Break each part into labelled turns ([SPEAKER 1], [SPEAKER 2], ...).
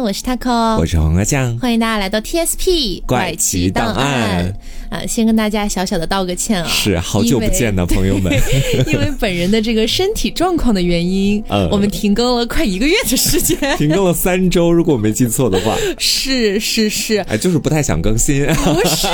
[SPEAKER 1] 安，我是 taco，
[SPEAKER 2] 我是黄瓜酱，
[SPEAKER 1] 欢迎大家来到 TSP
[SPEAKER 2] 怪奇档案。
[SPEAKER 1] 啊，先跟大家小小的道个歉啊，
[SPEAKER 2] 是好久不见的朋友们，
[SPEAKER 1] 因为本人的这个身体状况的原因，嗯，我们停更了快一个月的时间，
[SPEAKER 2] 停更了三周，如果我没记错的话，
[SPEAKER 1] 是是是，
[SPEAKER 2] 哎，就是不太想更新，
[SPEAKER 1] 不是，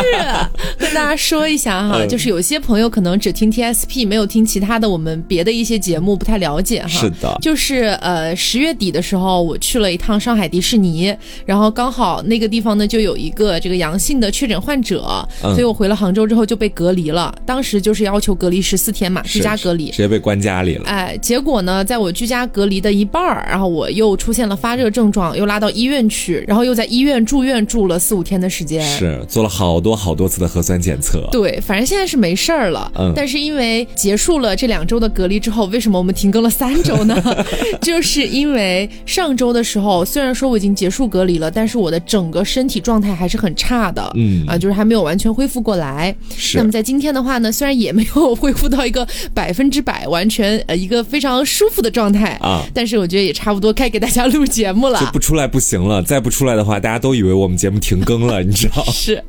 [SPEAKER 1] 跟大家说一下哈，就是有些朋友可能只听 TSP，没有听其他的我们别的一些节目，不太了解哈，
[SPEAKER 2] 是的，
[SPEAKER 1] 就是呃十月底的时候，我去了一趟上海迪士尼，然后刚好那个地方呢就有一个这个阳性的确诊患者，所以。我回了杭州之后就被隔离了，当时就是要求隔离十四天嘛，居家隔离，
[SPEAKER 2] 直接被关家里了。
[SPEAKER 1] 哎，结果呢，在我居家隔离的一半儿，然后我又出现了发热症状，又拉到医院去，然后又在医院住院住了四五天的时间，
[SPEAKER 2] 是做了好多好多次的核酸检测。
[SPEAKER 1] 对，反正现在是没事儿了。嗯，但是因为结束了这两周的隔离之后，为什么我们停更了三周呢？就是因为上周的时候，虽然说我已经结束隔离了，但是我的整个身体状态还是很差的。嗯啊，就是还没有完全恢复。复过来，那么在今天的话呢，虽然也没有恢复到一个百分之百完全呃一个非常舒服的状态啊，但是我觉得也差不多该给大家录节目了。
[SPEAKER 2] 就不出来不行了，再不出来的话，大家都以为我们节目停更了，你知道？
[SPEAKER 1] 是。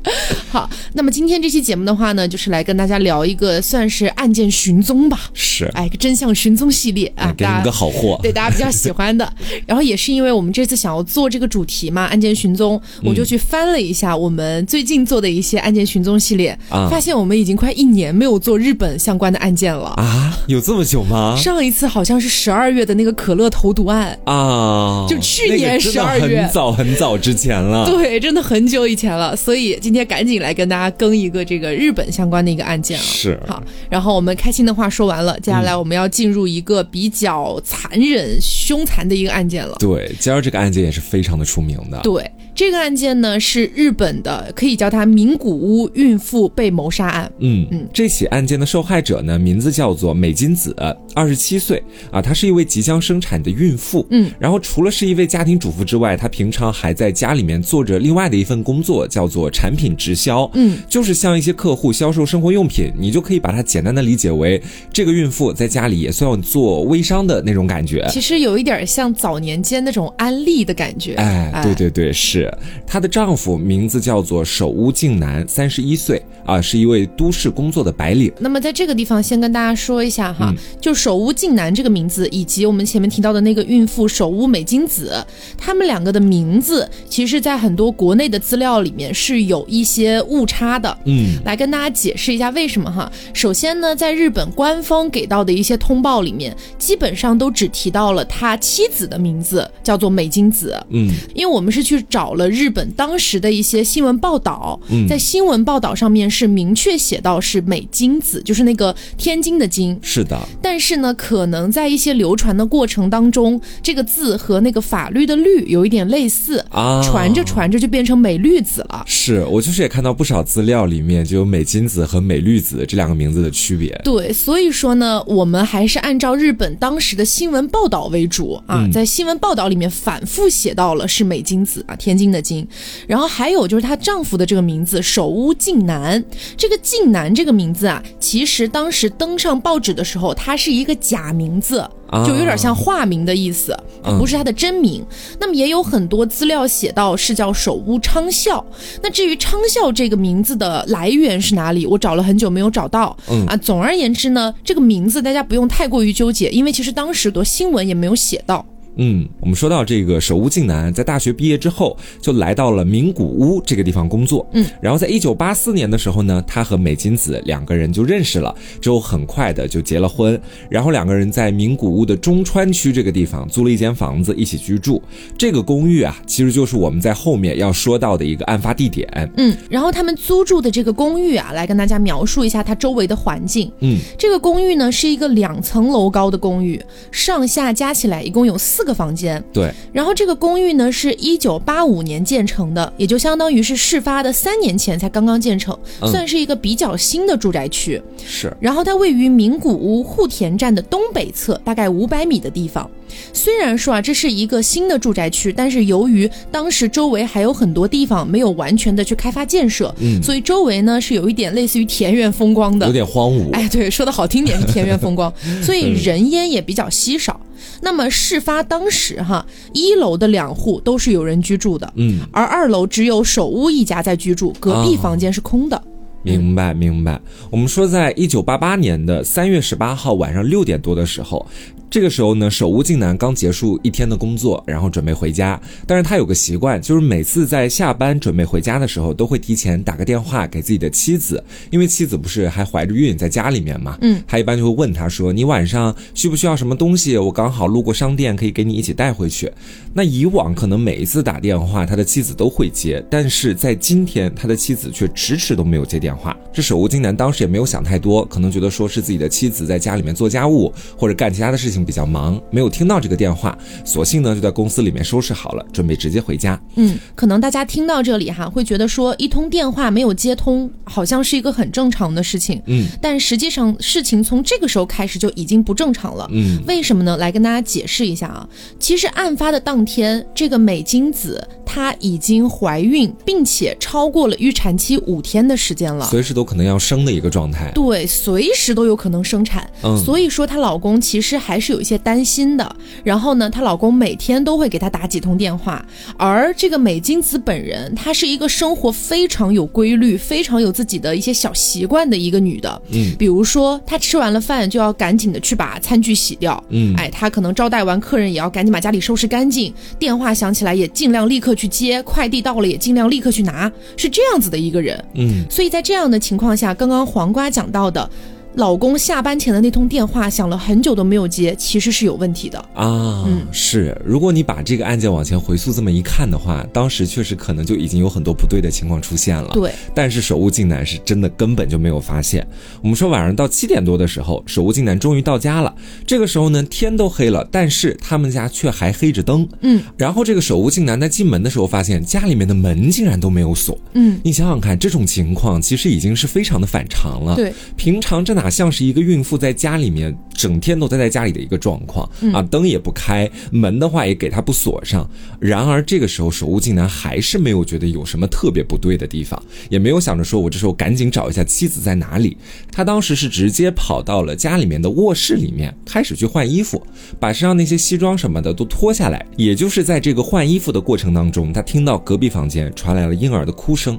[SPEAKER 1] 好，那么今天这期节目的话呢，就是来跟大家聊一个算是案件寻踪吧。
[SPEAKER 2] 是。
[SPEAKER 1] 哎，个真相寻踪系列啊，
[SPEAKER 2] 给你个好货，
[SPEAKER 1] 对大家比较喜欢的。然后也是因为我们这次想要做这个主题嘛，案件寻踪，我就去翻了一下我们最近做的一些案件寻踪系列啊。发现我们已经快一年没有做日本相关的案件了
[SPEAKER 2] 啊！有这么久吗？
[SPEAKER 1] 上一次好像是十二月的那个可乐投毒案啊，就去年十二月，
[SPEAKER 2] 很早很早之前了。
[SPEAKER 1] 对，真的很久以前了。所以今天赶紧来跟大家更一个这个日本相关的一个案件啊。
[SPEAKER 2] 是
[SPEAKER 1] 好，然后我们开心的话说完了，接下来我们要进入一个比较残忍、凶残的一个案件了。
[SPEAKER 2] 对，今儿这个案件也是非常的出名的。
[SPEAKER 1] 对。这个案件呢是日本的，可以叫它名古屋孕妇被谋杀案。
[SPEAKER 2] 嗯嗯，这起案件的受害者呢，名字叫做美金子，二十七岁啊，她是一位即将生产的孕妇。嗯，然后除了是一位家庭主妇之外，她平常还在家里面做着另外的一份工作，叫做产品直销。嗯，就是向一些客户销售生活用品，你就可以把它简单的理解为这个孕妇在家里也算做微商的那种感觉。
[SPEAKER 1] 其实有一点像早年间那种安利的感觉。
[SPEAKER 2] 哎，对对对，是。她的丈夫名字叫做守屋静男，三十一岁啊，是一位都市工作的白领。
[SPEAKER 1] 那么在这个地方先跟大家说一下哈，就守屋静男这个名字，以及我们前面提到的那个孕妇守屋美金子，他们两个的名字，其实，在很多国内的资料里面是有一些误差的。嗯，来跟大家解释一下为什么哈。首先呢，在日本官方给到的一些通报里面，基本上都只提到了他妻子的名字，叫做美金子。嗯，因为我们是去找了日。本当时的一些新闻报道，在新闻报道上面是明确写到是美金子，就是那个天津的金。
[SPEAKER 2] 是的。
[SPEAKER 1] 但是呢，可能在一些流传的过程当中，这个字和那个法律的律有一点类似啊，传着传着就变成美绿子了。
[SPEAKER 2] 是我就是也看到不少资料里面就有美金子和美绿子这两个名字的区别。
[SPEAKER 1] 对，所以说呢，我们还是按照日本当时的新闻报道为主啊，在新闻报道里面反复写到了是美金子啊，天津的金。然后还有就是她丈夫的这个名字首屋静南，这个静南这个名字啊，其实当时登上报纸的时候，它是一个假名字，就有点像化名的意思，不是他的真名。那么也有很多资料写到是叫首屋昌孝。那至于昌孝这个名字的来源是哪里，我找了很久没有找到。嗯啊，总而言之呢，这个名字大家不用太过于纠结，因为其实当时多新闻也没有写到。
[SPEAKER 2] 嗯，我们说到这个守屋静男，在大学毕业之后就来到了名古屋这个地方工作。嗯，然后在一九八四年的时候呢，他和美金子两个人就认识了，之后很快的就结了婚。然后两个人在名古屋的中川区这个地方租了一间房子一起居住。这个公寓啊，其实就是我们在后面要说到的一个案发地点。
[SPEAKER 1] 嗯，然后他们租住的这个公寓啊，来跟大家描述一下它周围的环境。嗯，这个公寓呢是一个两层楼高的公寓，上下加起来一共有四。个房间
[SPEAKER 2] 对，
[SPEAKER 1] 然后这个公寓呢是一九八五年建成的，也就相当于是事发的三年前才刚刚建成，算是一个比较新的住宅区。
[SPEAKER 2] 是，
[SPEAKER 1] 然后它位于名古屋户田站的东北侧，大概五百米的地方。虽然说啊这是一个新的住宅区，但是由于当时周围还有很多地方没有完全的去开发建设，嗯，所以周围呢是有一点类似于田园风光的，
[SPEAKER 2] 有点荒芜。
[SPEAKER 1] 哎，对，说的好听点是田园风光，所以人烟也比较稀少。那么事发当时哈，一楼的两户都是有人居住的，
[SPEAKER 2] 嗯，
[SPEAKER 1] 而二楼只有首屋一家在居住，隔壁房间是空的。
[SPEAKER 2] 明白明白。我们说，在一九八八年的三月十八号晚上六点多的时候。这个时候呢，守屋静男刚结束一天的工作，然后准备回家。但是他有个习惯，就是每次在下班准备回家的时候，都会提前打个电话给自己的妻子，因为妻子不是还怀着孕在家里面嘛。
[SPEAKER 1] 嗯，
[SPEAKER 2] 他一般就会问他说：“你晚上需不需要什么东西？我刚好路过商店，可以给你一起带回去。”那以往可能每一次打电话，他的妻子都会接，但是在今天，他的妻子却迟迟都没有接电话。这守屋静男当时也没有想太多，可能觉得说是自己的妻子在家里面做家务或者干其他的事情。比较忙，没有听到这个电话，索性呢就在公司里面收拾好了，准备直接回家。
[SPEAKER 1] 嗯，可能大家听到这里哈，会觉得说一通电话没有接通，好像是一个很正常的事情。
[SPEAKER 2] 嗯，
[SPEAKER 1] 但实际上事情从这个时候开始就已经不正常了。
[SPEAKER 2] 嗯，
[SPEAKER 1] 为什么呢？来跟大家解释一下啊。其实案发的当天，这个美金子她已经怀孕，并且超过了预产期五天的时间了，
[SPEAKER 2] 随时都可能要生的一个状态。
[SPEAKER 1] 对，随时都有可能生产。
[SPEAKER 2] 嗯，
[SPEAKER 1] 所以说她老公其实还是有。有一些担心的，然后呢，她老公每天都会给她打几通电话，而这个美金子本人，她是一个生活非常有规律、非常有自己的一些小习惯的一个女的。
[SPEAKER 2] 嗯，
[SPEAKER 1] 比如说她吃完了饭就要赶紧的去把餐具洗掉。
[SPEAKER 2] 嗯，
[SPEAKER 1] 哎，她可能招待完客人也要赶紧把家里收拾干净，电话响起来也尽量立刻去接，快递到了也尽量立刻去拿，是这样子的一个人。
[SPEAKER 2] 嗯，
[SPEAKER 1] 所以在这样的情况下，刚刚黄瓜讲到的。老公下班前的那通电话响了很久都没有接，其实是有问题的
[SPEAKER 2] 啊。
[SPEAKER 1] 嗯，
[SPEAKER 2] 是。如果你把这个案件往前回溯这么一看的话，当时确实可能就已经有很多不对的情况出现了。
[SPEAKER 1] 对。
[SPEAKER 2] 但是守屋静男是真的根本就没有发现。我们说晚上到七点多的时候，守屋静男终于到家了。这个时候呢，天都黑了，但是他们家却还黑着灯。
[SPEAKER 1] 嗯。
[SPEAKER 2] 然后这个守屋静男在进门的时候，发现家里面的门竟然都没有锁。
[SPEAKER 1] 嗯。
[SPEAKER 2] 你想想看，这种情况其实已经是非常的反常了。
[SPEAKER 1] 对。
[SPEAKER 2] 平常这哪？像是一个孕妇在家里面整天都待在家里的一个状况啊，灯也不开，门的话也给他不锁上。然而这个时候，守护竟然还是没有觉得有什么特别不对的地方，也没有想着说我这时候赶紧找一下妻子在哪里。他当时是直接跑到了家里面的卧室里面，开始去换衣服，把身上那些西装什么的都脱下来。也就是在这个换衣服的过程当中，他听到隔壁房间传来了婴儿的哭声。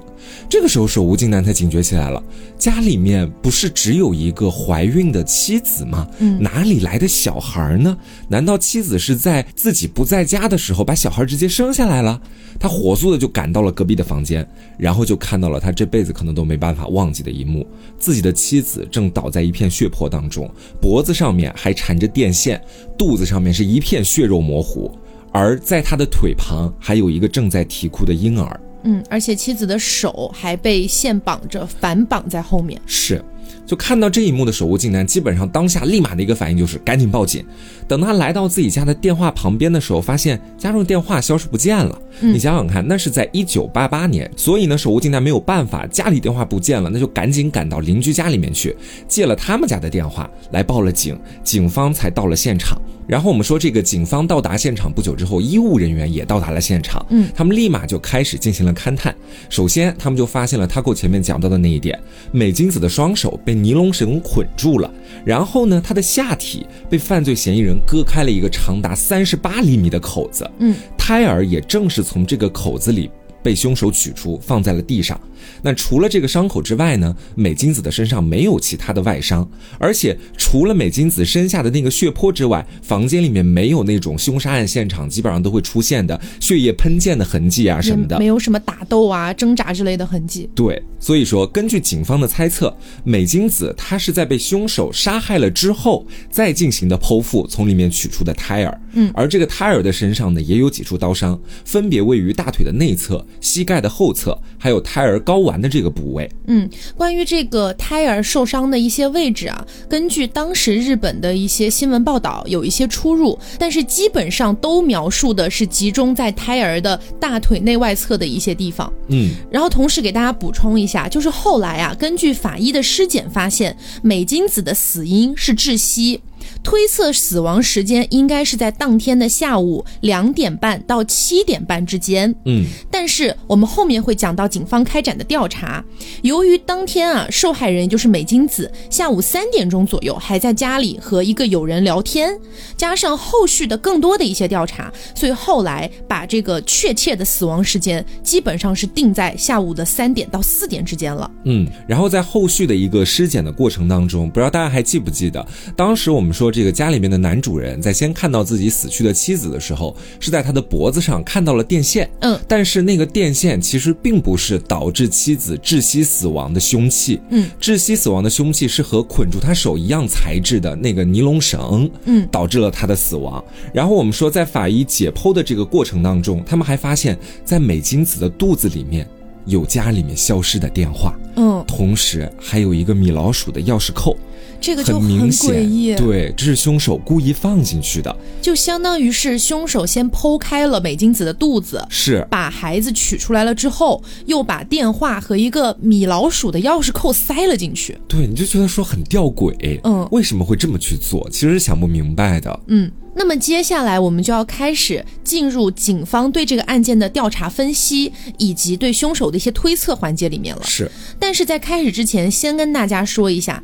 [SPEAKER 2] 这个时候，守屋竟然才警觉起来了，家里面不是只有一个怀孕的妻子吗？
[SPEAKER 1] 嗯，
[SPEAKER 2] 哪里来的小孩呢？难道妻子是在自己不在家的时候把小孩直接生下来了？他火速的就赶到了隔壁的房间，然后就看到了他这辈子可能都没办法忘记的一幕：自己的妻子正倒在一片血泊当中，脖子上面还缠着电线，肚子上面是一片血肉模糊，而在他的腿旁还有一个正在啼哭的婴儿。
[SPEAKER 1] 嗯，而且妻子的手还被线绑着，反绑在后面。
[SPEAKER 2] 是。就看到这一幕的守护竟男，基本上当下立马的一个反应就是赶紧报警。等他来到自己家的电话旁边的时候，发现家中电话消失不见了。你想想看，那是在一九八八年，所以呢，守护竟男没有办法，家里电话不见了，那就赶紧赶到邻居家里面去，借了他们家的电话来报了警，警方才到了现场。然后我们说，这个警方到达现场不久之后，医务人员也到达了现场。
[SPEAKER 1] 嗯，
[SPEAKER 2] 他们立马就开始进行了勘探。首先，他们就发现了他够前面讲到的那一点：美金子的双手被尼龙绳捆住了。然后呢，他的下体被犯罪嫌疑人割开了一个长达三十八厘米的口子。
[SPEAKER 1] 嗯，
[SPEAKER 2] 胎儿也正是从这个口子里被凶手取出，放在了地上。那除了这个伤口之外呢，美金子的身上没有其他的外伤，而且除了美金子身下的那个血泊之外，房间里面没有那种凶杀案现场基本上都会出现的血液喷溅的痕迹啊什么的，
[SPEAKER 1] 没有什么打斗啊、挣扎之类的痕迹。
[SPEAKER 2] 对，所以说根据警方的猜测，美金子她是在被凶手杀害了之后再进行的剖腹，从里面取出的胎儿。
[SPEAKER 1] 嗯，
[SPEAKER 2] 而这个胎儿的身上呢也有几处刀伤，分别位于大腿的内侧、膝盖的后侧，还有胎儿睾丸的这个部位。
[SPEAKER 1] 嗯，关于这个胎儿受伤的一些位置啊，根据当时日本的一些新闻报道有一些出入，但是基本上都描述的是集中在胎儿的大腿内外侧的一些地方。
[SPEAKER 2] 嗯，
[SPEAKER 1] 然后同时给大家补充一下，就是后来啊，根据法医的尸检发现，美金子的死因是窒息。推测死亡时间应该是在当天的下午两点半到七点半之间。
[SPEAKER 2] 嗯，
[SPEAKER 1] 但是我们后面会讲到警方开展的调查，由于当天啊，受害人也就是美金子下午三点钟左右还在家里和一个友人聊天，加上后续的更多的一些调查，所以后来把这个确切的死亡时间基本上是定在下午的三点到四点之间了。
[SPEAKER 2] 嗯，然后在后续的一个尸检的过程当中，不知道大家还记不记得，当时我们说这个家里面的男主人在先看到自己死去的妻子的时候，是在他的脖子上看到了电线。
[SPEAKER 1] 嗯，
[SPEAKER 2] 但是那个电线其实并不是导致妻子窒息死亡的凶器。
[SPEAKER 1] 嗯，
[SPEAKER 2] 窒息死亡的凶器是和捆住他手一样材质的那个尼龙绳。
[SPEAKER 1] 嗯，
[SPEAKER 2] 导致了他的死亡。然后我们说，在法医解剖的这个过程当中，他们还发现，在美金子的肚子里面有家里面消失的电话，
[SPEAKER 1] 嗯，
[SPEAKER 2] 同时还有一个米老鼠的钥匙扣。
[SPEAKER 1] 这个就
[SPEAKER 2] 很明
[SPEAKER 1] 诡
[SPEAKER 2] 显
[SPEAKER 1] 异，，
[SPEAKER 2] 对，这是凶手故意放进去的，
[SPEAKER 1] 就相当于是凶手先剖开了美金子的肚子，
[SPEAKER 2] 是
[SPEAKER 1] 把孩子取出来了之后，又把电话和一个米老鼠的钥匙扣塞了进去。
[SPEAKER 2] 对，你就觉得说很吊诡，
[SPEAKER 1] 嗯
[SPEAKER 2] 为什么会这么去做？其实是想不明白的，
[SPEAKER 1] 嗯，那么接下来我们就要开始进入警方对这个案件的调查分析，以及对凶手的一些推测环节里面了。
[SPEAKER 2] 是，
[SPEAKER 1] 但是在开始之前，先跟大家说一下。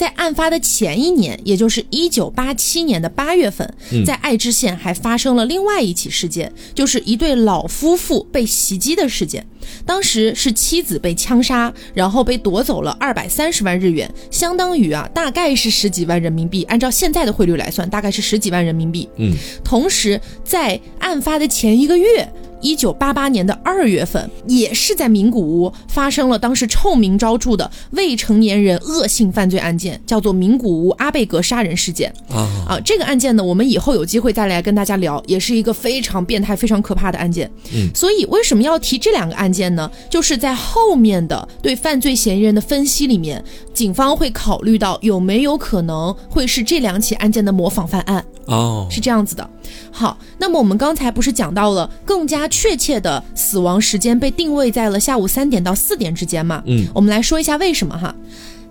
[SPEAKER 1] 在案发的前一年，也就是一九八七年的八月份，在爱知县还发生了另外一起事件，就是一对老夫妇被袭击的事件。当时是妻子被枪杀，然后被夺走了二百三十万日元，相当于啊，大概是十几万人民币。按照现在的汇率来算，大概是十几万人民币。
[SPEAKER 2] 嗯，
[SPEAKER 1] 同时在案发的前一个月。一九八八年的二月份，也是在名古屋发生了当时臭名昭著的未成年人恶性犯罪案件，叫做名古屋阿贝格杀人事件。
[SPEAKER 2] 啊，
[SPEAKER 1] 啊，这个案件呢，我们以后有机会再来跟大家聊，也是一个非常变态、非常可怕的案件。
[SPEAKER 2] 嗯，
[SPEAKER 1] 所以为什么要提这两个案件呢？就是在后面的对犯罪嫌疑人的分析里面，警方会考虑到有没有可能会是这两起案件的模仿犯案。
[SPEAKER 2] 哦，
[SPEAKER 1] 是这样子的。好，那么我们刚才不是讲到了更加确切的死亡时间被定位在了下午三点到四点之间嘛？
[SPEAKER 2] 嗯，
[SPEAKER 1] 我们来说一下为什么哈。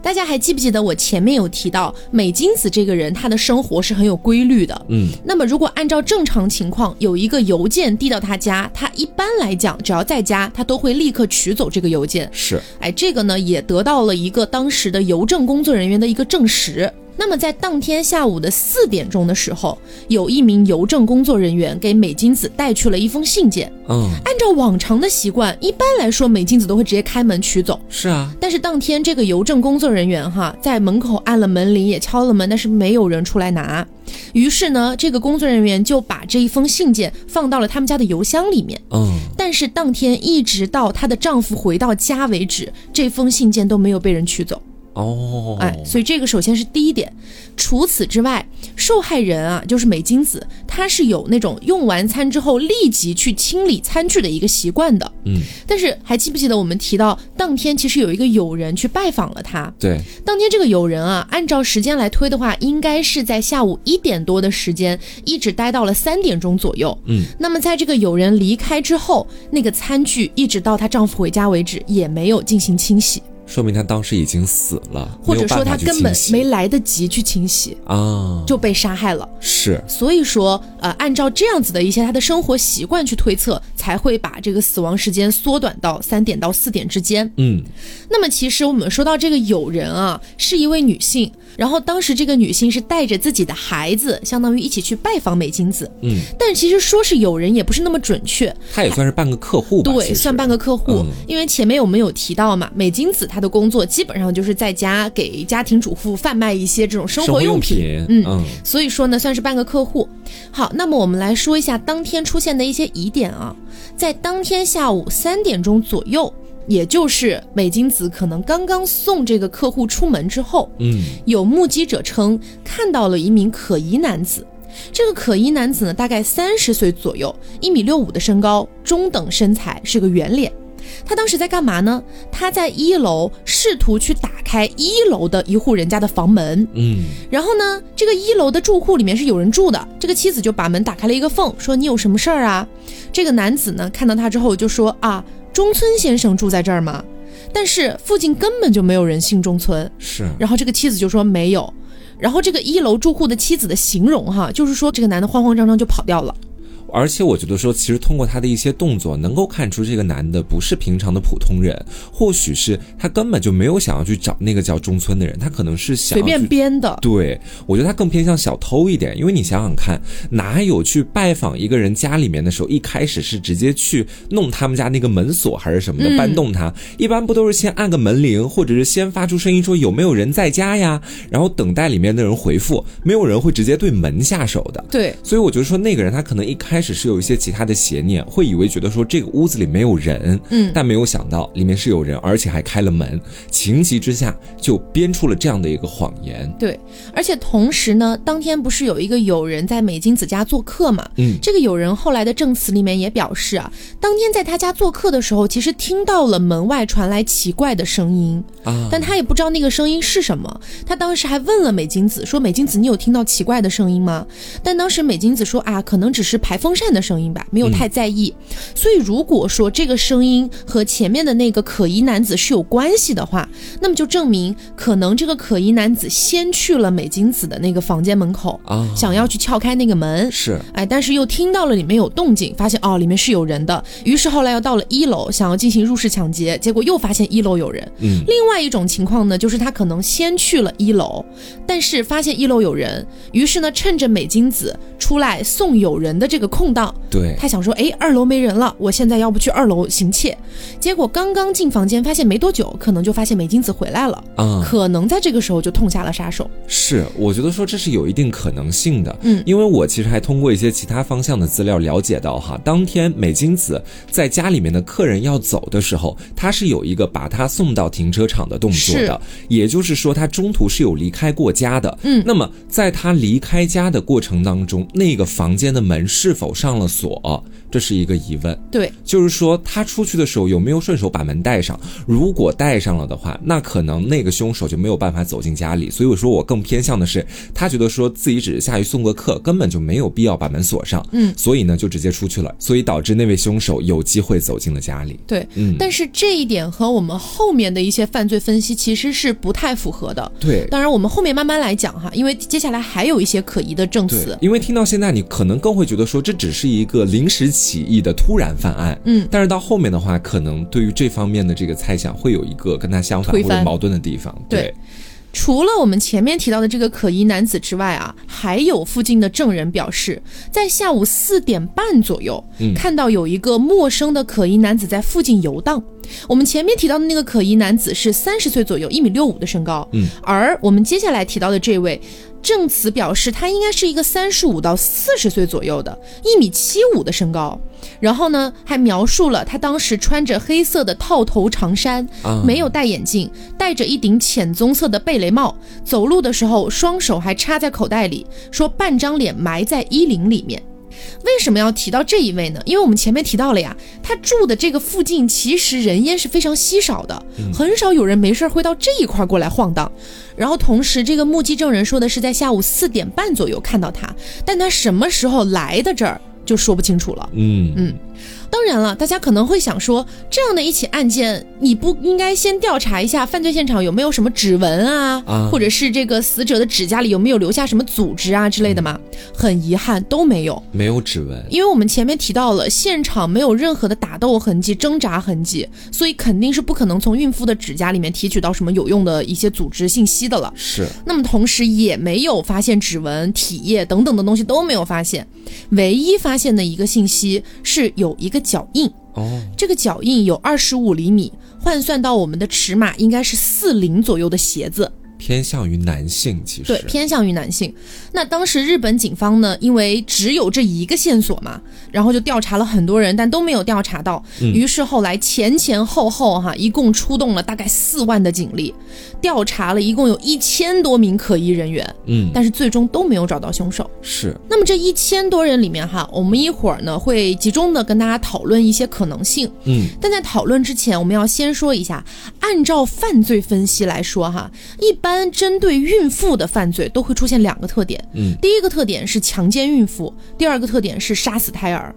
[SPEAKER 1] 大家还记不记得我前面有提到美金子这个人，他的生活是很有规律的。
[SPEAKER 2] 嗯，
[SPEAKER 1] 那么如果按照正常情况，有一个邮件递到他家，他一般来讲只要在家，他都会立刻取走这个邮件。
[SPEAKER 2] 是，
[SPEAKER 1] 哎，这个呢也得到了一个当时的邮政工作人员的一个证实。那么在当天下午的四点钟的时候，有一名邮政工作人员给美金子带去了一封信件。
[SPEAKER 2] 嗯，
[SPEAKER 1] 按照往常的习惯，一般来说美金子都会直接开门取走。
[SPEAKER 2] 是啊，
[SPEAKER 1] 但是当天这个邮政工作人员哈，在门口按了门铃，也敲了门，但是没有人出来拿。于是呢，这个工作人员就把这一封信件放到了他们家的邮箱里面。
[SPEAKER 2] 嗯，
[SPEAKER 1] 但是当天一直到她的丈夫回到家为止，这封信件都没有被人取走。
[SPEAKER 2] 哦，
[SPEAKER 1] 哎，所以这个首先是第一点。除此之外，受害人啊，就是美金子，她是有那种用完餐之后立即去清理餐具的一个习惯的。
[SPEAKER 2] 嗯，
[SPEAKER 1] 但是还记不记得我们提到当天其实有一个友人去拜访了她？
[SPEAKER 2] 对，
[SPEAKER 1] 当天这个友人啊，按照时间来推的话，应该是在下午一点多的时间，一直待到了三点钟左右。
[SPEAKER 2] 嗯，
[SPEAKER 1] 那么在这个友人离开之后，那个餐具一直到她丈夫回家为止，也没有进行清洗，
[SPEAKER 2] 说明他当时已经死了，
[SPEAKER 1] 或者说
[SPEAKER 2] 没有办法去
[SPEAKER 1] 她根本没来得及去清洗，
[SPEAKER 2] 啊，
[SPEAKER 1] 就被杀害了。
[SPEAKER 2] 是，
[SPEAKER 1] 所以说，呃，按照这样子的一些他的生活习惯去推测，才会把这个死亡时间缩短到三点到四点之间。
[SPEAKER 2] 嗯，
[SPEAKER 1] 那么其实我们说到这个友人啊，是一位女性，然后当时这个女性是带着自己的孩子，相当于一起去拜访美金子。
[SPEAKER 2] 嗯，
[SPEAKER 1] 但其实说是友人也不是那么准确，
[SPEAKER 2] 她也算是半个客户吧，
[SPEAKER 1] 对，算半个客户。
[SPEAKER 2] 嗯
[SPEAKER 1] 因为前面我们有提到嘛，美金子她的工作基本上就是在家给家庭主妇贩卖一些这种生
[SPEAKER 2] 生活用。
[SPEAKER 1] 品，嗯
[SPEAKER 2] 嗯，
[SPEAKER 1] 所以说呢，算是半个客户。好，那么我们来说一下当天出现的一些疑点啊，在当天下午三点钟左右，也就是美金子可能刚刚送这个客户出门之后，
[SPEAKER 2] 嗯，
[SPEAKER 1] 有目击者称看到了一名可疑男子。这个可疑男子呢，大概三十岁左右，一米六五的身高，中等身材，是个圆脸。他当时在干嘛呢？他在一楼试图去打开一楼的一户人家的房门，
[SPEAKER 2] 嗯，
[SPEAKER 1] 然后呢，这个一楼的住户里面是有人住的，这个妻子就把门打开了一个缝，说：“你有什么事儿啊？”这个男子呢，看到他之后就说：“啊，中村先生住在这儿吗？”但是附近根本就没有人姓中村。
[SPEAKER 2] 是，
[SPEAKER 1] 然后这个妻子就说：“没有。”然后这个一楼住户的妻子的形容哈，就是说这个男的慌慌张张就跑掉了。
[SPEAKER 2] 而且我觉得说，其实通过他的一些动作，能够看出这个男的不是平常的普通人，或许是他根本就没有想要去找那个叫中村的人，他可能是想
[SPEAKER 1] 随便编的。
[SPEAKER 2] 对，我觉得他更偏向小偷一点，因为你想想看，哪有去拜访一个人家里面的时候，一开始是直接去弄他们家那个门锁还是什么的搬动他？一般不都是先按个门铃，或者是先发出声音说有没有人在家呀，然后等待里面的人回复，没有人会直接对门下手的。
[SPEAKER 1] 对，
[SPEAKER 2] 所以我觉得说那个人他可能一开。开始是有一些其他的邪念，会以为觉得说这个屋子里没有人，嗯，但没有想到里面是有人，而且还开了门，情急之下就编出了这样的一个谎言。
[SPEAKER 1] 对，而且同时呢，当天不是有一个友人在美金子家做客嘛？嗯，这个友人后来的证词里面也表示啊，当天在他家做客的时候，其实听到了门外传来奇怪的声音啊，但他也不知道那个声音是什么。他当时还问了美金子说：“美金子，你有听到奇怪的声音吗？”但当时美金子说：“啊，可能只是排风。”扇的声音吧，没有太在意。所以如果说这个声音和前面的那个可疑男子是有关系的话，那么就证明可能这个可疑男子先去了美金子的那个房间门口啊，想要去撬开那个门。
[SPEAKER 2] 是，
[SPEAKER 1] 哎，但是又听到了里面有动静，发现哦里面是有人的，于是后来又到了一楼，想要进行入室抢劫，结果又发现一楼有人。嗯，另外一种情况呢，就是他可能先去了一楼，但是发现一楼有人，于是呢趁着美金子出来送友人的这个。空档，
[SPEAKER 2] 对
[SPEAKER 1] 他想说，哎，二楼没人了，我现在要不去二楼行窃？结果刚刚进房间，发现没多久，可能就发现美金子回来了，啊，可能在这个时候就痛下了杀手。
[SPEAKER 2] 是，我觉得说这是有一定可能性的，嗯，因为我其实还通过一些其他方向的资料了解到，哈，当天美金子在家里面的客人要走的时候，他是有一个把他送到停车场的动作的，也就是说他中途是有离开过家的，嗯，那么在他离开家的过程当中，那个房间的门是否上了锁，这是一个疑问。
[SPEAKER 1] 对，
[SPEAKER 2] 就是说他出去的时候有没有顺手把门带上？如果带上了的话，那可能那个凶手就没有办法走进家里。所以我说我更偏向的是，他觉得说自己只是下去送个客，根本就没有必要把门锁上。嗯，所以呢就直接出去了，所以导致那位凶手有机会走进了家里。
[SPEAKER 1] 对，嗯，但是这一点和我们后面的一些犯罪分析其实是不太符合的。
[SPEAKER 2] 对，
[SPEAKER 1] 当然我们后面慢慢来讲哈，因为接下来还有一些可疑的证词。
[SPEAKER 2] 因为听到现在，你可能更会觉得说。这只是一个临时起意的突然犯案，嗯，但是到后面的话，可能对于这方面的这个猜想会有一个跟他相反或者矛盾的地方。对，
[SPEAKER 1] 除了我们前面提到的这个可疑男子之外啊，还有附近的证人表示，在下午四点半左右，嗯看到有一个陌生的可疑男子在附近游荡。我们前面提到的那个可疑男子是三十岁左右，一米六五的身高，嗯，而我们接下来提到的这位。证词表示，他应该是一个三十五到四十岁左右的，一米七五的身高。然后呢，还描述了他当时穿着黑色的套头长衫，没有戴眼镜，戴着一顶浅棕色的贝雷帽，走路的时候双手还插在口袋里，说半张脸埋在衣领里面。为什么要提到这一位呢？因为我们前面提到了呀，他住的这个附近其实人烟是非常稀少的，很少有人没事会到这一块过来晃荡。然后同时，这个目击证人说的是在下午四点半左右看到他，但他什么时候来的这儿就说不清楚了。嗯嗯。当然了，大家可能会想说，这样的一起案件，你不应该先调查一下犯罪现场有没有什么指纹啊，或者是这个死者的指甲里有没有留下什么组织啊之类的吗？很遗憾，都没有，
[SPEAKER 2] 没有指纹，
[SPEAKER 1] 因为我们前面提到了，现场没有任何的打斗痕迹、挣扎痕迹，所以肯定是不可能从孕妇的指甲里面提取到什么有用的一些组织信息的了。
[SPEAKER 2] 是，
[SPEAKER 1] 那么同时也没有发现指纹、体液等等的东西都没有发现，唯一发现的一个信息是有一个。脚印哦，这个脚印有二十五厘米，换算到我们的尺码应该是四零左右的鞋子。
[SPEAKER 2] 偏向于男性，其实
[SPEAKER 1] 对偏向于男性。那当时日本警方呢，因为只有这一个线索嘛，然后就调查了很多人，但都没有调查到。于是后来前前后后哈，一共出动了大概四万的警力，调查了一共有一千多名可疑人员。嗯，但是最终都没有找到凶手。
[SPEAKER 2] 是。
[SPEAKER 1] 那么这一千多人里面哈，我们一会儿呢会集中的跟大家讨论一些可能性。嗯，但在讨论之前，我们要先说一下，按照犯罪分析来说哈，一般。般针对孕妇的犯罪都会出现两个特点，嗯，第一个特点是强奸孕妇，第二个特点是杀死胎儿。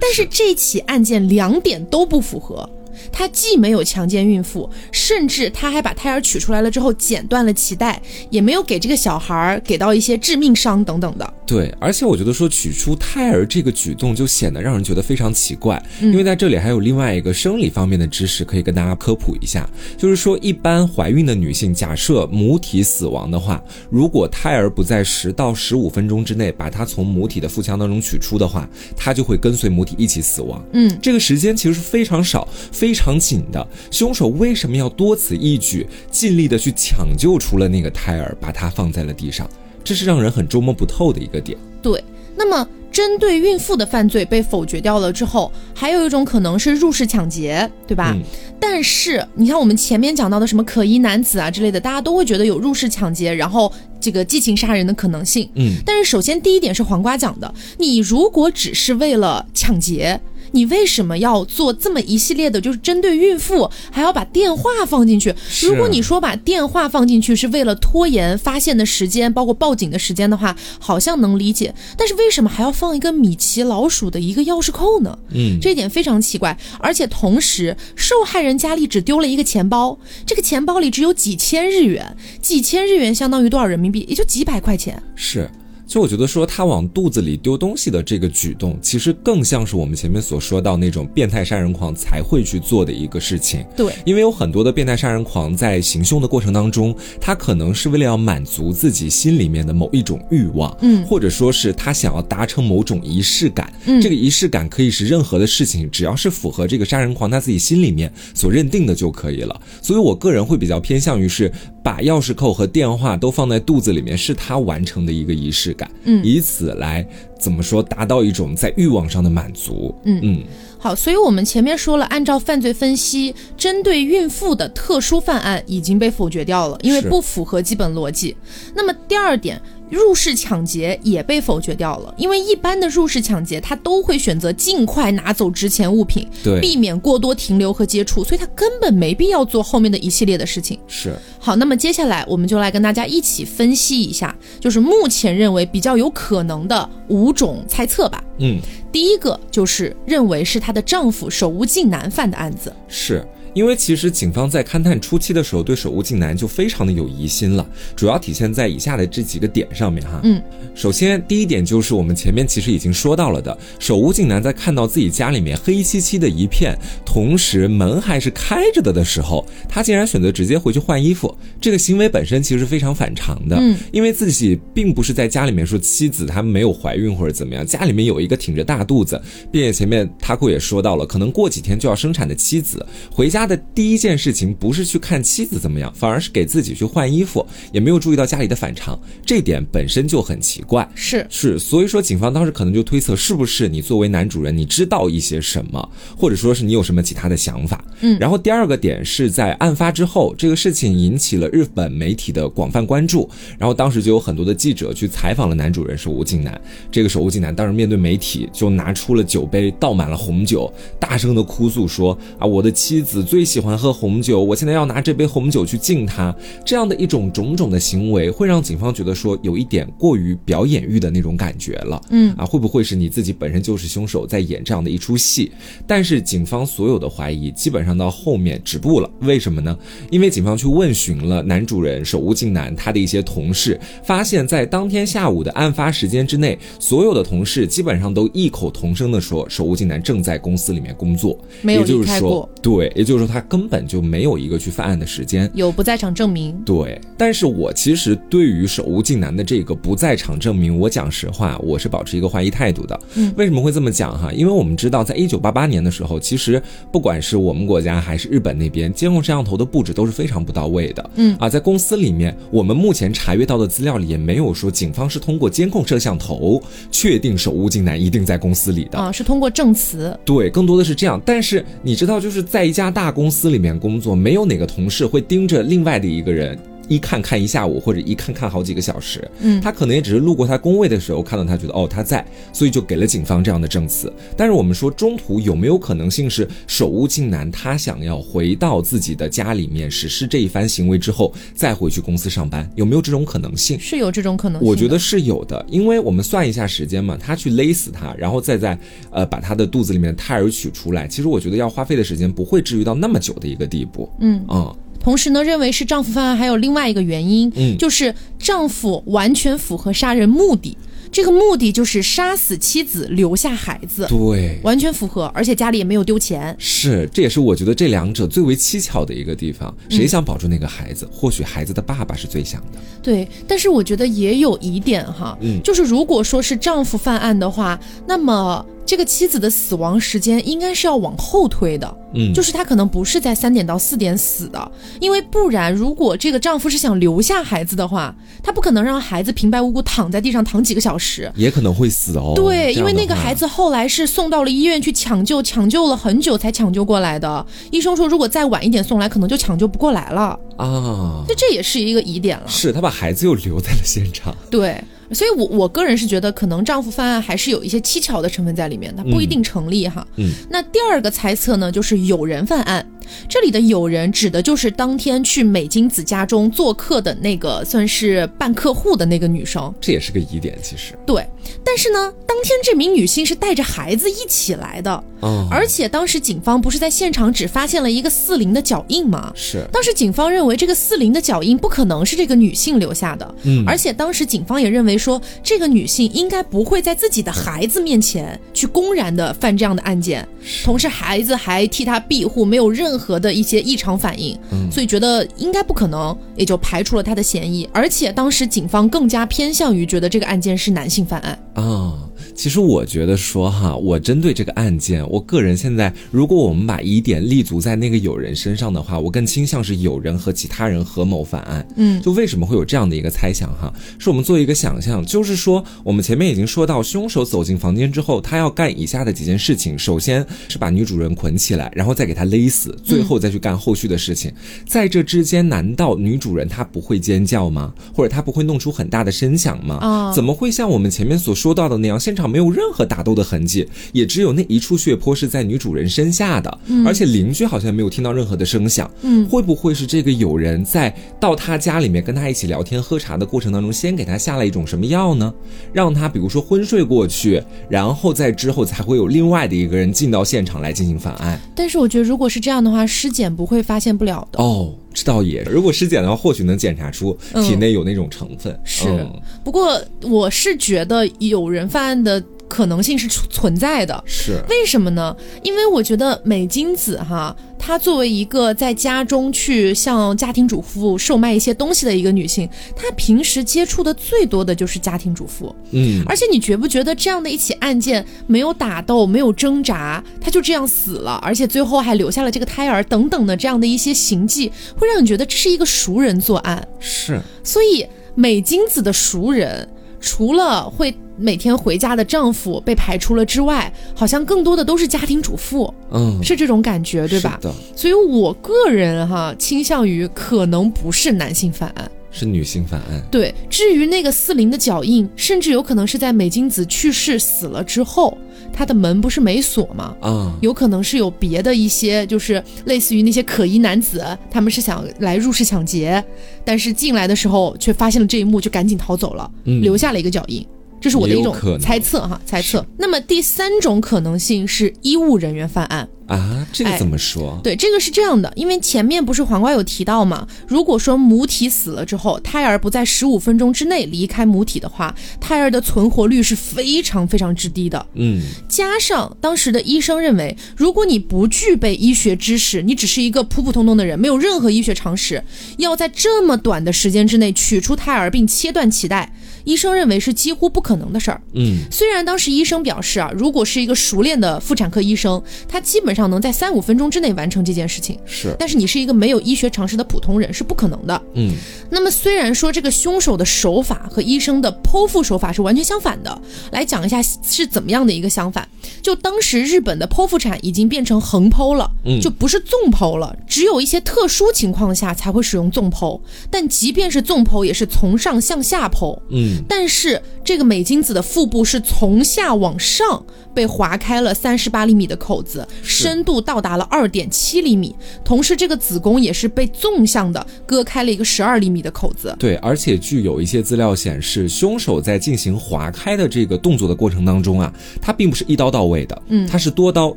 [SPEAKER 1] 但是这起案件两点都不符合，他既没有强奸孕妇，甚至他还把胎儿取出来了之后剪断了脐带，也没有给这个小孩儿给到一些致命伤等等的。
[SPEAKER 2] 对，而且我觉得说取出胎儿这个举动就显得让人觉得非常奇怪，因为在这里还有另外一个生理方面的知识可以跟大家科普一下，就是说一般怀孕的女性，假设母体死亡的话，如果胎儿不在十到十五分钟之内把它从母体的腹腔当中取出的话，它就会跟随母体一起死亡。嗯，这个时间其实是非常少、非常紧的。凶手为什么要多此一举，尽力的去抢救出了那个胎儿，把它放在了地上？这是让人很捉摸不透的一个点。
[SPEAKER 1] 对，那么针对孕妇的犯罪被否决掉了之后，还有一种可能是入室抢劫，对吧？但是你看我们前面讲到的什么可疑男子啊之类的，大家都会觉得有入室抢劫，然后这个激情杀人的可能性。嗯，但是首先第一点是黄瓜讲的，你如果只是为了抢劫。你为什么要做这么一系列的，就是针对孕妇，还要把电话放进去？如果你说把电话放进去是为了拖延发现的时间，包括报警的时间的话，好像能理解。但是为什么还要放一个米奇老鼠的一个钥匙扣呢？嗯，这一点非常奇怪。而且同时，受害人家里只丢了一个钱包，这个钱包里只有几千日元，几千日元相当于多少人民币？也就几百块钱。
[SPEAKER 2] 是。就我觉得说他往肚子里丢东西的这个举动，其实更像是我们前面所说到那种变态杀人狂才会去做的一个事情。
[SPEAKER 1] 对，
[SPEAKER 2] 因为有很多的变态杀人狂在行凶的过程当中，他可能是为了要满足自己心里面的某一种欲望，嗯，或者说是他想要达成某种仪式感。嗯，这个仪式感可以是任何的事情，只要是符合这个杀人狂他自己心里面所认定的就可以了。所以我个人会比较偏向于是把钥匙扣和电话都放在肚子里面，是他完成的一个仪式。感，嗯，以此来怎么说，达到一种在欲望上的满足，
[SPEAKER 1] 嗯嗯，好，所以我们前面说了，按照犯罪分析，针对孕妇的特殊犯案已经被否决掉了，因为不符合基本逻辑。那么第二点。入室抢劫也被否决掉了，因为一般的入室抢劫，他都会选择尽快拿走值钱物品，
[SPEAKER 2] 对，
[SPEAKER 1] 避免过多停留和接触，所以他根本没必要做后面的一系列的事情。
[SPEAKER 2] 是，
[SPEAKER 1] 好，那么接下来我们就来跟大家一起分析一下，就是目前认为比较有可能的五种猜测吧。嗯，第一个就是认为是她的丈夫手无尽男犯的案子。
[SPEAKER 2] 是。因为其实警方在勘探初期的时候，对手无竟男就非常的有疑心了，主要体现在以下的这几个点上面哈。嗯，首先第一点就是我们前面其实已经说到了的，手无竟男在看到自己家里面黑漆漆的一片，同时门还是开着的的时候，他竟然选择直接回去换衣服，这个行为本身其实非常反常的。嗯，因为自己并不是在家里面说妻子她没有怀孕或者怎么样，家里面有一个挺着大肚子，并且前面他库也说到了，可能过几天就要生产的妻子回家。他的第一件事情不是去看妻子怎么样，反而是给自己去换衣服，也没有注意到家里的反常，这点本身就很奇怪。
[SPEAKER 1] 是
[SPEAKER 2] 是，所以说警方当时可能就推测，是不是你作为男主人，你知道一些什么，或者说是你有什么其他的想法？嗯。然后第二个点是在案发之后，这个事情引起了日本媒体的广泛关注，然后当时就有很多的记者去采访了男主人手无竟男。这个手无竟男当时面对媒体就拿出了酒杯，倒满了红酒，大声的哭诉说：“啊，我的妻子。”最喜欢喝红酒，我现在要拿这杯红酒去敬他，这样的一种种种的行为，会让警方觉得说有一点过于表演欲的那种感觉了。嗯啊，会不会是你自己本身就是凶手在演这样的一出戏？但是警方所有的怀疑基本上到后面止步了。为什么呢？因为警方去问询了男主人手无竟男他的一些同事，发现，在当天下午的案发时间之内，所有的同事基本上都异口同声的说手无竟男正在公司里面工作，
[SPEAKER 1] 没有离开过。
[SPEAKER 2] 对，也就是说。他根本就没有一个去犯案的时间，
[SPEAKER 1] 有不在场证明。
[SPEAKER 2] 对，但是我其实对于手无竟男的这个不在场证明，我讲实话，我是保持一个怀疑态度的。嗯，为什么会这么讲哈？因为我们知道，在一九八八年的时候，其实不管是我们国家还是日本那边，监控摄像头的布置都是非常不到位的。嗯啊，在公司里面，我们目前查阅到的资料里也没有说警方是通过监控摄像头确定手无竟男一定在公司里的
[SPEAKER 1] 啊，是通过证词。
[SPEAKER 2] 对，更多的是这样。但是你知道，就是在一家大大公司里面工作，没有哪个同事会盯着另外的一个人。一看看一下午，或者一看看好几个小时。嗯，他可能也只是路过他工位的时候看到他，觉得哦他在，所以就给了警方这样的证词。但是我们说中途有没有可能性是手无竟男，他想要回到自己的家里面实施这一番行为之后再回去公司上班，有没有这种可能性？
[SPEAKER 1] 是有这种可能性，
[SPEAKER 2] 我觉得是有的，因为我们算一下时间嘛，他去勒死他，然后再在呃把他的肚子里面的胎儿取出来，其实我觉得要花费的时间不会至于到那么久的一个地步。嗯嗯。
[SPEAKER 1] 同时呢，认为是丈夫犯案还有另外一个原因，嗯，就是丈夫完全符合杀人目的，这个目的就是杀死妻子留下孩子，
[SPEAKER 2] 对，
[SPEAKER 1] 完全符合，而且家里也没有丢钱，
[SPEAKER 2] 是，这也是我觉得这两者最为蹊跷的一个地方。谁想保住那个孩子？或许孩子的爸爸是最想的。
[SPEAKER 1] 对，但是我觉得也有疑点哈，嗯，就是如果说是丈夫犯案的话，那么。这个妻子的死亡时间应该是要往后推的，嗯，就是她可能不是在三点到四点死的，因为不然，如果这个丈夫是想留下孩子的话，他不可能让孩子平白无故躺在地上躺几个小时，
[SPEAKER 2] 也可能会死哦。
[SPEAKER 1] 对，因为那个孩子后来是送到了医院去抢救，抢救了很久才抢救过来的。医生说，如果再晚一点送来，可能就抢救不过来了啊。那这也是一个疑点了。
[SPEAKER 2] 是他把孩子又留在了现场。
[SPEAKER 1] 对。所以，我我个人是觉得，可能丈夫犯案还是有一些蹊跷的成分在里面，它不一定成立哈。嗯，那第二个猜测呢，就是有人犯案。这里的友人指的就是当天去美金子家中做客的那个，算是办客户的那个女生。
[SPEAKER 2] 这也是个疑点，其实。
[SPEAKER 1] 对，但是呢，当天这名女性是带着孩子一起来的，嗯，而且当时警方不是在现场只发现了一个四零的脚印吗？
[SPEAKER 2] 是。
[SPEAKER 1] 当时警方认为这个四零的脚印不可能是这个女性留下的，嗯，而且当时警方也认为说这个女性应该不会在自己的孩子面前去公然的犯这样的案件，同时孩子还替她庇护，没有任。任何的一些异常反应，所以觉得应该不可能，也就排除了他的嫌疑。而且当时警方更加偏向于觉得这个案件是男性犯案
[SPEAKER 2] 啊。其实我觉得说哈，我针对这个案件，我个人现在，如果我们把疑点立足在那个友人身上的话，我更倾向是友人和其他人合谋犯案。嗯，就为什么会有这样的一个猜想哈？是我们做一个想象，就是说我们前面已经说到，凶手走进房间之后，他要干以下的几件事情：首先是把女主人捆起来，然后再给她勒死，最后再去干后续的事情。在这之间，难道女主人她不会尖叫吗？或者她不会弄出很大的声响吗？啊，怎么会像我们前面所说到的那样，现场？没有任何打斗的痕迹，也只有那一处血泊是在女主人身下的，而且邻居好像没有听到任何的声响。嗯，会不会是这个有人在到他家里面跟他一起聊天喝茶的过程当中，先给他下了一种什么药呢？让他比如说昏睡过去，然后在之后才会有另外的一个人进到现场来进行犯案。
[SPEAKER 1] 但是我觉得，如果是这样的话，尸检不会发现不了的
[SPEAKER 2] 哦。这倒也，如果尸检的话，或许能检查出体内有那种成分。
[SPEAKER 1] 是，不过我是觉得有人犯案的。可能性是存在的，
[SPEAKER 2] 是
[SPEAKER 1] 为什么呢？因为我觉得美金子哈，她作为一个在家中去向家庭主妇售卖一些东西的一个女性，她平时接触的最多的就是家庭主妇。嗯，而且你觉不觉得这样的一起案件没有打斗，没有挣扎，她就这样死了，而且最后还留下了这个胎儿等等的这样的一些行迹，会让你觉得这是一个熟人作案。
[SPEAKER 2] 是，
[SPEAKER 1] 所以美金子的熟人。除了会每天回家的丈夫被排除了之外，好像更多的都是家庭主妇，嗯，是这种感觉，对吧？所以我个人哈倾向于可能不是男性犯案。
[SPEAKER 2] 是女性犯案，
[SPEAKER 1] 对。至于那个四零的脚印，甚至有可能是在美金子去世死了之后，他的门不是没锁吗？啊，有可能是有别的一些，就是类似于那些可疑男子，他们是想来入室抢劫，但是进来的时候却发现了这一幕，就赶紧逃走了，留下了一个脚印。这是我的一种猜测哈，猜测。那么第三种可能性是医务人员犯案
[SPEAKER 2] 啊，这个怎么说？
[SPEAKER 1] 对，这个是这样的，因为前面不是黄瓜有提到嘛，如果说母体死了之后，胎儿不在十五分钟之内离开母体的话，胎儿的存活率是非常非常之低的。嗯，加上当时的医生认为，如果你不具备医学知识，你只是一个普普通通的人，没有任何医学常识，要在这么短的时间之内取出胎儿并切断脐带。医生认为是几乎不可能的事儿。
[SPEAKER 2] 嗯，
[SPEAKER 1] 虽然当时医生表示啊，如果是一个熟练的妇产科医生，他基本上能在三五分钟之内完成这件事情。
[SPEAKER 2] 是，
[SPEAKER 1] 但是你是一个没有医学常识的普通人，是不可能的。
[SPEAKER 2] 嗯，
[SPEAKER 1] 那么虽然说这个凶手的手法和医生的剖腹手法是完全相反的，来讲一下是怎么样的一个相反。就当时日本的剖腹产已经变成横剖了，
[SPEAKER 2] 嗯
[SPEAKER 1] 就不是纵剖了，只有一些特殊情况下才会使用纵剖，但即便是纵剖，也是从上向下剖。
[SPEAKER 2] 嗯，
[SPEAKER 1] 但是这个美金子的腹部是从下往上被划开了三十八厘米的口子，深度到达了二点七厘米，同时这个子宫也是被纵向的割开了一个十二厘米的口子。
[SPEAKER 2] 对，而且据有一些资料显示，凶手在进行划开的这个动作的过程当中啊，他并不是一刀到位的，嗯，他是多刀，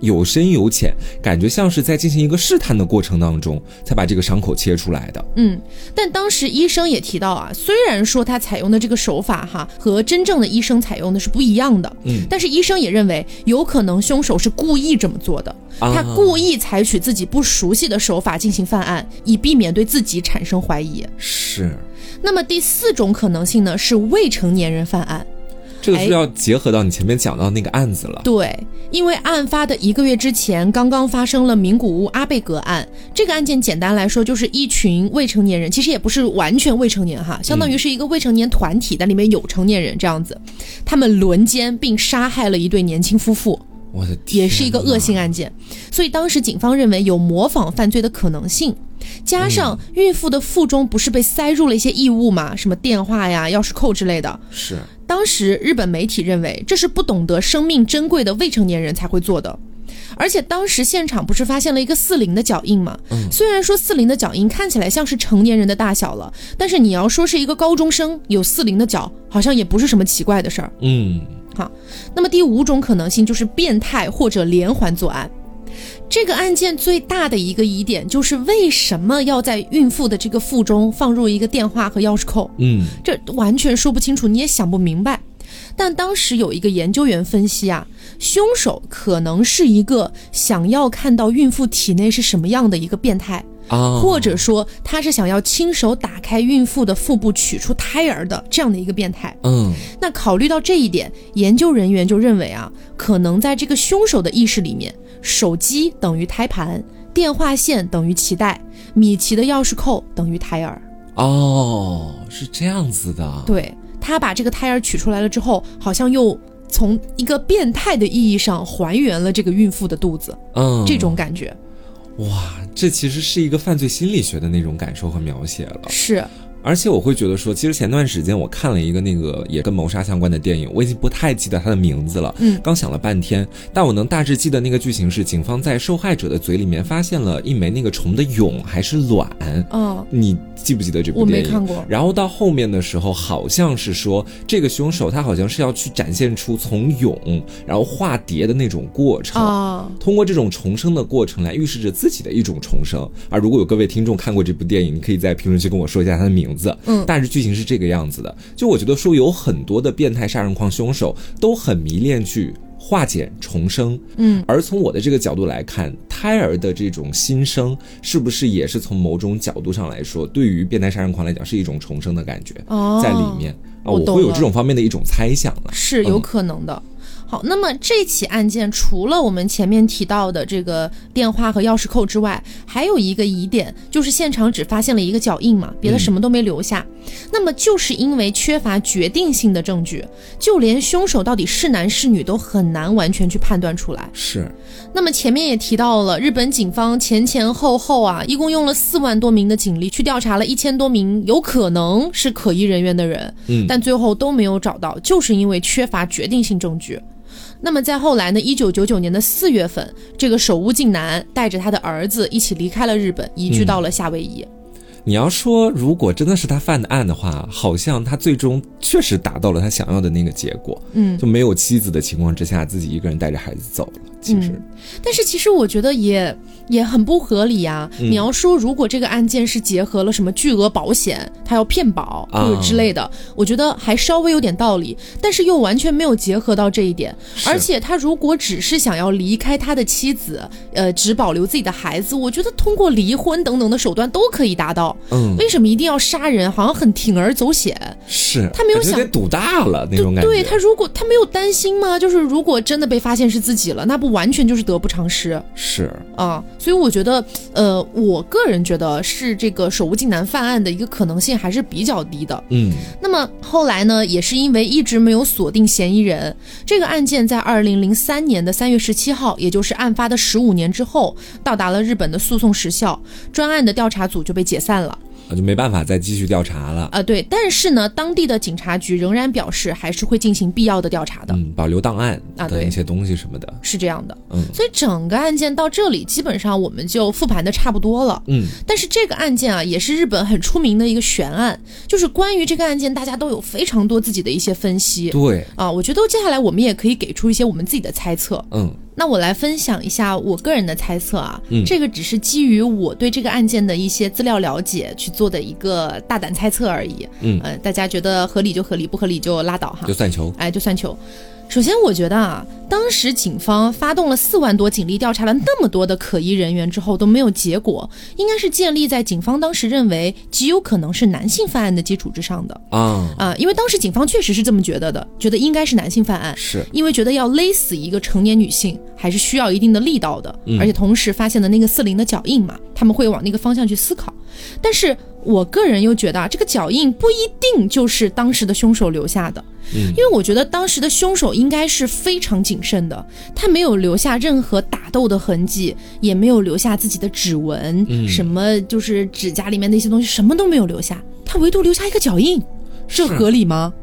[SPEAKER 2] 有深有浅，感觉像是在进行一个试探的过程当中才把这个伤口切出来的。
[SPEAKER 1] 嗯，但当时医生也提到啊，虽然说他采用的这个手法哈和真正的医生采用的是不一样的，
[SPEAKER 2] 嗯，
[SPEAKER 1] 但是医生也认为有可能凶手是故意这么做的，
[SPEAKER 2] 啊。
[SPEAKER 1] 他故意采取自己不熟悉的手法进行犯案，以避免对自己产生怀疑。
[SPEAKER 2] 是，
[SPEAKER 1] 那么第四种可能性呢，是未成年人犯案。
[SPEAKER 2] 这个是要结合到你前面讲到那个案子了。
[SPEAKER 1] 对，因为案发的一个月之前，刚刚发生了名古屋阿贝格案。这个案件简单来说，就是一群未成年人，其实也不是完全未成年哈，相当于是一个未成年团体，但里面有成年人这样子，他们轮奸并杀害了一对年轻夫妇。
[SPEAKER 2] 我的天，
[SPEAKER 1] 也是一个恶性案件，所以当时警方认为有模仿犯罪的可能性。加上孕妇的腹中不是被塞入了一些异物吗，什么电话呀、钥匙扣之类的。
[SPEAKER 2] 是，
[SPEAKER 1] 当时日本媒体认为这是不懂得生命珍贵的未成年人才会做的。而且当时现场不是发现了一个四零的脚印吗？
[SPEAKER 2] 嗯
[SPEAKER 1] 虽然说四零的脚印看起来像是成年人的大小了，但是你要说是一个高中生有四零的脚，好像也不是什么奇怪的事儿。
[SPEAKER 2] 嗯，
[SPEAKER 1] 好，那么第五种可能性就是变态或者连环作案。这个案件最大的一个疑点就是为什么要在孕妇的这个腹中放入一个电话和钥匙扣？
[SPEAKER 2] 嗯，
[SPEAKER 1] 这完全说不清楚，你也想不明白。但当时有一个研究员分析啊，凶手可能是一个想要看到孕妇体内是什么样的一个变态，
[SPEAKER 2] 啊，
[SPEAKER 1] 或者说他是想要亲手打开孕妇的腹部取出胎儿的这样的一个变态。
[SPEAKER 2] 嗯，
[SPEAKER 1] 那考虑到这一点，研究人员就认为啊，可能在这个凶手的意识里面，手机等于胎盘，电话线等于脐带，米奇的钥匙扣等于胎儿。
[SPEAKER 2] 哦，是这样子的，
[SPEAKER 1] 对他把这个胎儿取出来了之后，好像又从一个变态的意义上还原了这个孕妇的肚子，
[SPEAKER 2] 嗯，
[SPEAKER 1] 这种感觉
[SPEAKER 2] 哇，这其实是一个犯罪心理学的那种感受和描写了。
[SPEAKER 1] 是。
[SPEAKER 2] 而且我会觉得说，其实前段时间我看了一个那个也跟谋杀相关的电影，我已经不太记得它的名字了。
[SPEAKER 1] 嗯
[SPEAKER 2] 刚想了半天，但我能大致记得那个剧情是，警方在受害者的嘴里面发现了一枚那个虫的蛹还是卵。
[SPEAKER 1] 嗯，
[SPEAKER 2] 你记不记得这部电影？
[SPEAKER 1] 没看过
[SPEAKER 2] 然后到后面的时候，好像是说这个凶手他好像是要去展现出从蛹然后化蝶的那种过程。
[SPEAKER 1] 啊，
[SPEAKER 2] 通过这种重生的过程来预示着自己的一种重生。而如果有各位听众看过这部电影，你可以在评论区跟我说一下它的名字。
[SPEAKER 1] 嗯
[SPEAKER 2] 大致剧情是这个样子的。就我觉得说有很多的变态杀人狂凶手都很迷恋去。化茧重生，
[SPEAKER 1] 嗯，
[SPEAKER 2] 而从我的这个角度来看，胎儿的这种新生，是不是也是从某种角度上来说，对于变态杀人狂来讲是一种重生的感觉，
[SPEAKER 1] 哦
[SPEAKER 2] 在里面啊，我会有这种方面的一种猜想了。
[SPEAKER 1] 是有可能的。好，那么这起案件除了我们前面提到的这个电话和钥匙扣之外，还有一个疑点，就是现场只发现了一个脚印嘛，别的什么都没留下。那么就是因为缺乏决定性的证据，就连凶手到底是男是女都很难完全去判断出来。
[SPEAKER 2] 是，
[SPEAKER 1] 那么前面也提到了，日本警方前前后后啊，一共用了四万多名的警力去调查了一千多名有可能是可疑人员的人，
[SPEAKER 2] 嗯
[SPEAKER 1] 但最后都没有找到，就是因为缺乏决定性证据。那么在后来呢，一九九九年的四月份，这个手屋靖男带着他的儿子一起离开了日本，移居到了夏威夷。
[SPEAKER 2] 你要说，如果真的是他犯的案的话，好像他最终确实达到了他想要的那个结果，
[SPEAKER 1] 嗯，
[SPEAKER 2] 就没有妻子的情况之下，自己一个人带着孩子走了。其实，
[SPEAKER 1] 嗯但是其实我觉得也也很不合理呀、
[SPEAKER 2] 嗯
[SPEAKER 1] 你要说如果这个案件是结合了什么巨额保险，他要骗保
[SPEAKER 2] 啊
[SPEAKER 1] 或者之类的，我觉得还稍微有点道理，但是又完全没有结合到这一点。而且他如果只是想要离开他的妻子，呃，只保留自己的孩子，我觉得通过离婚等等的手段都可以达到。
[SPEAKER 2] 嗯，
[SPEAKER 1] 为什么一定要杀人？好像很铤而走险。
[SPEAKER 2] 是
[SPEAKER 1] 他没有想
[SPEAKER 2] 赌大了那种感觉。
[SPEAKER 1] 对他如果他没有担心吗？就是如果真的被发现是自己了，那不完全就是得不偿失。
[SPEAKER 2] 是
[SPEAKER 1] 啊，所以我觉得，呃，我个人觉得是这个手无尽男犯案的一个可能性还是比较低的。
[SPEAKER 2] 嗯，
[SPEAKER 1] 那么后来呢，也是因为一直没有锁定嫌疑人，这个案件在二零零三年的三月十七号，也就是案发的十五年之后，到达了日本的诉讼时效，专案的调查组就被解散了。
[SPEAKER 2] 就没办法再继续调查了
[SPEAKER 1] 啊！对，但是呢，当地的警察局仍然表示还是会进行必要的调查的，
[SPEAKER 2] 嗯，保留档案
[SPEAKER 1] 啊，
[SPEAKER 2] 等一些东西什么的，
[SPEAKER 1] 是这样的，
[SPEAKER 2] 嗯，
[SPEAKER 1] 所以整个案件到这里基本上我们就复盘的差不多了，
[SPEAKER 2] 嗯，
[SPEAKER 1] 但是这个案件啊，也是日本很出名的一个悬案，就是关于这个案件，大家都有非常多自己的一些分析，
[SPEAKER 2] 对，
[SPEAKER 1] 啊，我觉得接下来我们也可以给出一些我们自己的猜测，
[SPEAKER 2] 嗯。
[SPEAKER 1] 那我来分享一下我个人的猜测啊，
[SPEAKER 2] 嗯，
[SPEAKER 1] 这个只是基于我对这个案件的一些资料了解去做的一个大胆猜测而已，
[SPEAKER 2] 嗯，
[SPEAKER 1] 呃，大家觉得合理就合理，不合理就拉倒哈，
[SPEAKER 2] 就算球，
[SPEAKER 1] 哎，就算球。首先，我觉得啊，当时警方发动了四万多警力调查了那么多的可疑人员之后都没有结果，应该是建立在警方当时认为极有可能是男性犯案的基础之上的
[SPEAKER 2] 啊。
[SPEAKER 1] 啊，因为当时警方确实是这么觉得的，觉得应该是男性犯案，
[SPEAKER 2] 是。
[SPEAKER 1] 因为觉得要勒死一个成年女性还是需要一定的力道的，而且同时发现的那个四零的脚印嘛，他们会往那个方向去思考，但是我个人又觉得啊，这个脚印不一定就是当时的凶手留下的。因为我觉得当时的凶手应该是非常谨慎的，他没有留下任何打斗的痕迹，也没有留下自己的指纹，什么就是指甲里面那些东西，什么都没有留下，他唯独留下一个脚印，这合理吗？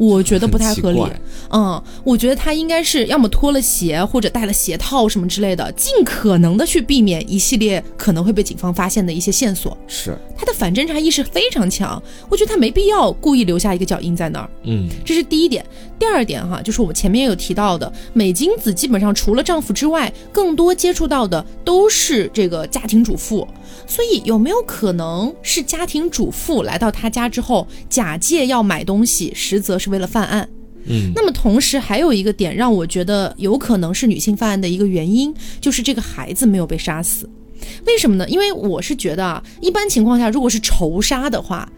[SPEAKER 1] 我觉得不太合理，嗯，我觉得他应该是要么脱了鞋，或者戴了鞋套什么之类的，尽可能的去避免一系列可能会被警方发现的一些线索。
[SPEAKER 2] 是
[SPEAKER 1] 他的反侦查意识非常强，我觉得他没必要故意留下一个脚印在那儿。
[SPEAKER 2] 嗯，
[SPEAKER 1] 这是第一点。第二点哈，就是我们前面有提到的，美金子基本上除了丈夫之外，更多接触到的都是这个家庭主妇。所以有没有可能是家庭主妇来到他家之后，假借要买东西，实则是为了犯案？
[SPEAKER 2] 嗯，
[SPEAKER 1] 那么同时还有一个点让我觉得有可能是女性犯案的一个原因，就是这个孩子没有被杀死。为什么呢？因为我是觉得啊，一般情况下，如果是仇杀的话，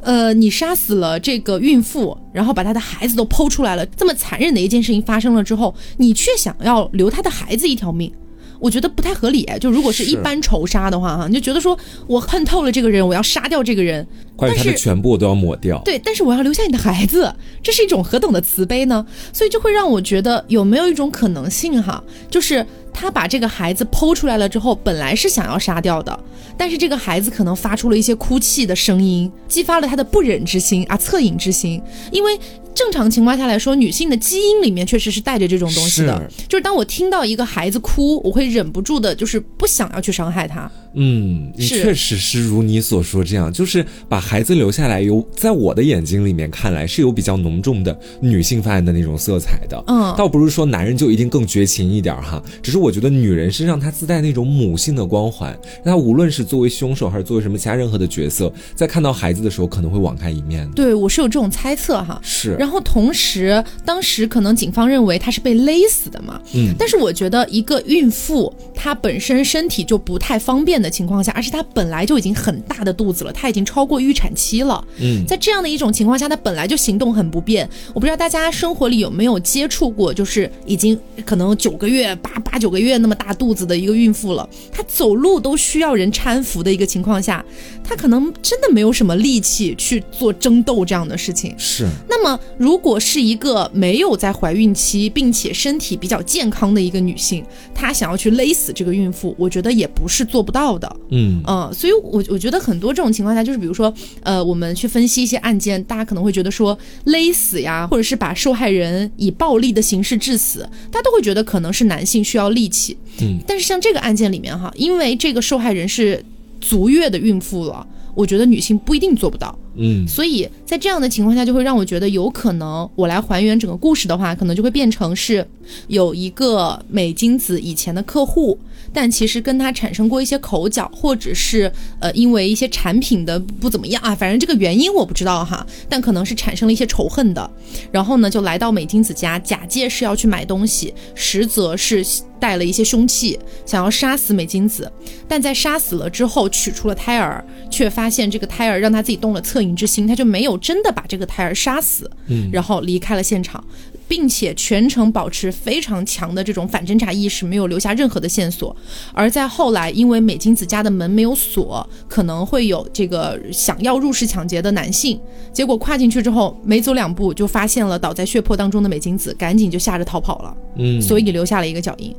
[SPEAKER 1] 呃，你杀死了这个孕妇，然后把她的孩子都剖出来了，这么残忍的一件事情发生了之后，你却想要留她的孩子一条命。我觉得不太合理，就如果是一般仇杀的话，哈，你就觉得说我恨透了这个人，我要杀掉这个人，
[SPEAKER 2] 关于他的全部我都要抹掉。
[SPEAKER 1] 对，但是我要留下你的孩子，这是一种何等的慈悲呢？所以就会让我觉得有没有一种可能性，哈，就是他把这个孩子剖出来了之后，本来是想要杀掉的，但是这个孩子可能发出了一些哭泣的声音，激发了他的不忍之心啊，恻隐之心，因为。正常情况下来说，女性的基因里面确实是带着这种东西的。就是当我听到一个孩子哭，我会忍不住的，就是不想要去伤害他。
[SPEAKER 2] 嗯，确实是如你所说这样，就是把孩子留下来，有在我的眼睛里面看来是有比较浓重的女性犯案的那种色彩的。
[SPEAKER 1] 嗯，
[SPEAKER 2] 倒不是说男人就一定更绝情一点哈，只是我觉得女人身上她自带那种母性的光环，那无论是作为凶手还是作为什么其他任何的角色，在看到孩子的时候可能会网开一面。
[SPEAKER 1] 对我是有这种猜测哈。
[SPEAKER 2] 是，
[SPEAKER 1] 然后同时当时可能警方认为她是被勒死的嘛。
[SPEAKER 2] 嗯，
[SPEAKER 1] 但是我觉得一个孕妇她本身身体就不太方便的情况下，而且她。她本来就已经很大的肚子了，她已经超过预产期了。
[SPEAKER 2] 嗯，
[SPEAKER 1] 在这样的一种情况下，她本来就行动很不便。我不知道大家生活里有没有接触过，就是已经可能九个月、八八九个月那么大肚子的一个孕妇了，她走路都需要人搀扶的一个情况下，她可能真的没有什么力气去做争斗这样的事情。
[SPEAKER 2] 是。
[SPEAKER 1] 那么，如果是一个没有在怀孕期，并且身体比较健康的一个女性，她想要去勒死这个孕妇，我觉得也不是做不到的。
[SPEAKER 2] 嗯。
[SPEAKER 1] 嗯，所以，我我觉得很多这种情况下，就是比如说，呃，我们去分析一些案件，大家可能会觉得说勒死呀，或者是把受害人以暴力的形式致死，大家都会觉得可能是男性需要力气。
[SPEAKER 2] 嗯，
[SPEAKER 1] 但是像这个案件里面哈，因为这个受害人是足月的孕妇了，我觉得女性不一定做不到。
[SPEAKER 2] 嗯，
[SPEAKER 1] 所以在这样的情况下，就会让我觉得有可能我来还原整个故事的话，可能就会变成是有一个美金子以前的客户。但其实跟他产生过一些口角，或者是呃，因为一些产品的不怎么样啊，反正这个原因我不知道哈，但可能是产生了一些仇恨的，然后呢，就来到美金子家，假借是要去买东西，实则是带了一些凶器，想要杀死美金子，但在杀死了之后，取出了胎儿，却发现这个胎儿让他自己动了恻隐之心，他就没有真的把这个胎儿杀死，嗯，然后离开了现场。并且全程保持非常强的这种反侦查意识，没有留下任何的线索。而在后来，因为美金子家的门没有锁，可能会有这个想要入室抢劫的男性。结果跨进去之后，没走两步就发现了倒在血泊当中的美金子，赶紧就吓着逃跑了。嗯，所以留下了一个脚印。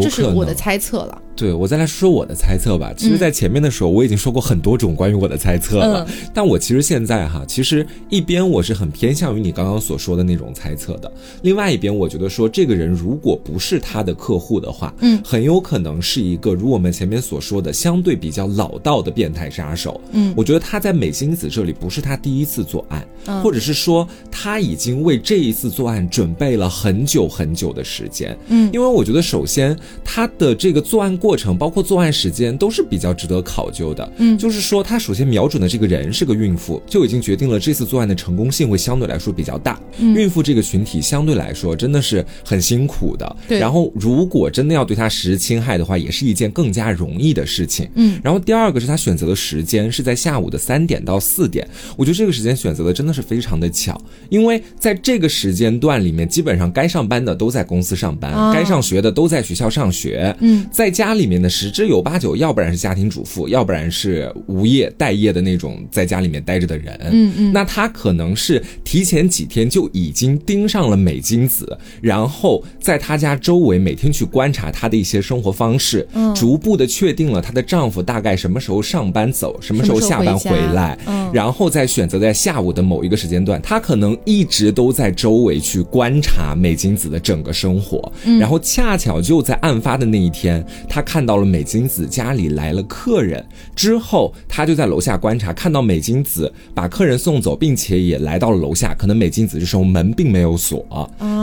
[SPEAKER 1] 这是我的猜测了。
[SPEAKER 2] 对我再来说说我的猜测吧。其实，在前面的时候，我已经说过很多种关于我的猜测了。但我其实现在哈，其实一边我是很偏向于你刚刚所说的那种猜测的，另外一边我觉得说，这个人如果不是他的客户的话，嗯，很有可能是一个如我们前面所说的相对比较老道的变态杀手。嗯，我觉得他在美金子这里不是他第一次作案，或者是说他已经为这一次作案准备了很久很久的时间。嗯，因为我觉得首先他的这个作案过。过程包括作案时间都是比较值得考究的。嗯，就是说他首先瞄准的这个人是个孕妇，就已经决定了这次作案的成功性会相对来说比较大。孕妇这个群体相对来说真的是很辛苦的。
[SPEAKER 1] 对。
[SPEAKER 2] 然后如果真的要对他实施侵害的话，也是一件更加容易的事情。嗯。然后第二个是他选择的时间是在下午的三点到四点，我觉得这个时间选择的真的是非常的巧，因为在这个时间段里面，基本上该上班的都在公司上班，该上学的都在学校上学。嗯，在家。里面的十之有八九，要不然是家庭主妇，要不然是无业待业的那种在家里面待着的人。嗯嗯，那他可能是提前几天就已经盯上了美金子，然后在她家周围每天去观察她的一些生活方式，逐步的确定了她的丈夫大概什么时候上班走，什么时候下班回来，然后再选择在下午的某一个时间段，她可能一直都在周围去观察美金子的整个生活，然后恰巧就在案发的那一天，他。看到了美金子家里来了客人之后，他就在楼下观察，看到美金子把客人送走，并且也来到了楼下。可能美金子这时候门并没有锁，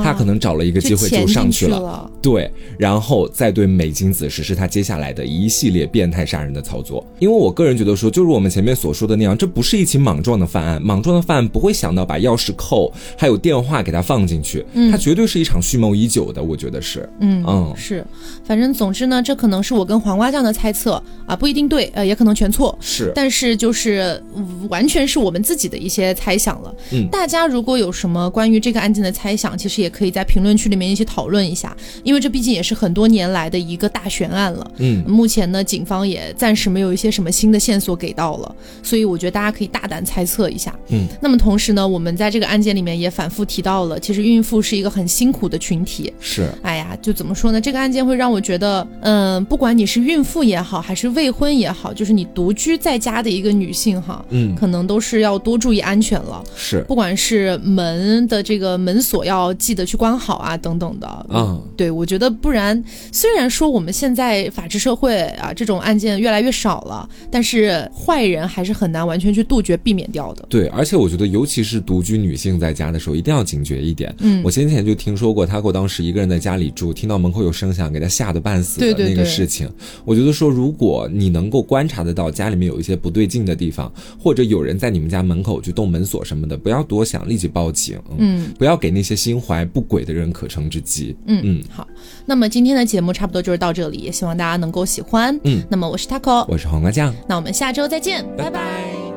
[SPEAKER 2] 他可能找了一个机会就上去了。对，然后再对美金子实施他接下来的一系列变态杀人的操作。因为我个人觉得说，就如我们前面所说的那样，这不是一起莽撞的犯案。莽撞的犯案不会想到把钥匙扣还有电话给他放进去，他绝对是一场蓄谋已久的。我觉得是，
[SPEAKER 1] 嗯嗯是，反正总之呢，这可能。可能是我跟黄瓜酱的猜测啊，不一定对，呃，也可能全错。
[SPEAKER 2] 是，
[SPEAKER 1] 但是就是完全是我们自己的一些猜想了。嗯，大家如果有什么关于这个案件的猜想，其实也可以在评论区里面一起讨论一下，因为这毕竟也是很多年来的一个大悬案了。嗯，目前呢，警方也暂时没有一些什么新的线索给到了，所以我觉得大家可以大胆猜测一下。嗯，那么同时呢，我们在这个案件里面也反复提到了，其实孕妇是一个很辛苦的群体。
[SPEAKER 2] 是，
[SPEAKER 1] 哎呀，就怎么说呢？这个案件会让我觉得，嗯。不管你是孕妇也好，还是未婚也好，就是你独居在家的一个女性哈，嗯，可能都是要多注意安全了。
[SPEAKER 2] 是，
[SPEAKER 1] 不管是门的这个门锁要记得去关好啊，等等的。嗯，对，我觉得不然，虽然说我们现在法治社会啊，这种案件越来越少了，但是坏人还是很难完全去杜绝、避免掉的。
[SPEAKER 2] 对，而且我觉得，尤其是独居女性在家的时候，一定要警觉一点。嗯，我先前就听说过，她给我当时一个人在家里住，听到门口有声响，给她吓得半死的那个。事情，我觉得说，如果你能够观察得到家里面有一些不对劲的地方，或者有人在你们家门口去动门锁什么的，不要多想，立即报警。嗯，不要给那些心怀不轨的人可乘之机。
[SPEAKER 1] 嗯嗯，好，那么今天的节目差不多就是到这里，也希望大家能够喜欢。嗯，那么我是 taco，
[SPEAKER 2] 我是黄瓜酱，
[SPEAKER 1] 那我们下周再见，拜拜。